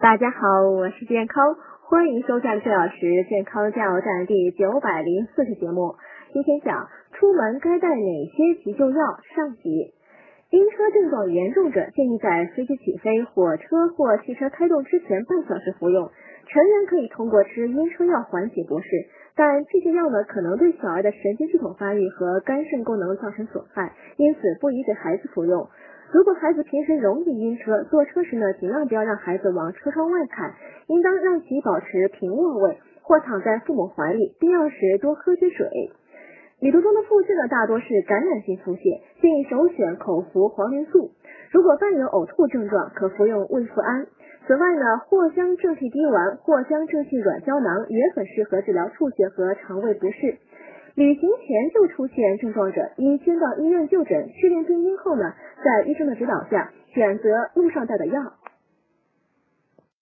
大家好，我是健康，欢迎收看崔老师健康加油站第九百零四期节目。今天讲出门该带哪些急救药上集。晕车症状严重者建议在飞机起飞、火车或汽车开动之前半小时服用。成人可以通过吃晕车药缓解不适，但这些药呢可能对小儿的神经系统发育和肝肾功能造成损害，因此不宜给孩子服用。如果孩子平时容易晕车，坐车时呢，尽量不要让孩子往车窗外看，应当让其保持平卧位或躺在父母怀里，必要时多喝些水。旅途中的腹泻呢，大多是感染性腹泻，建议首选口服黄连素。如果伴有呕吐症状，可服用胃复安。此外呢，藿香正气滴丸、藿香正气软胶囊也很适合治疗吐血和肠胃不适。旅行前就出现症状者，应先到医院就诊，确定病因后呢，在医生的指导下选择路上带的药。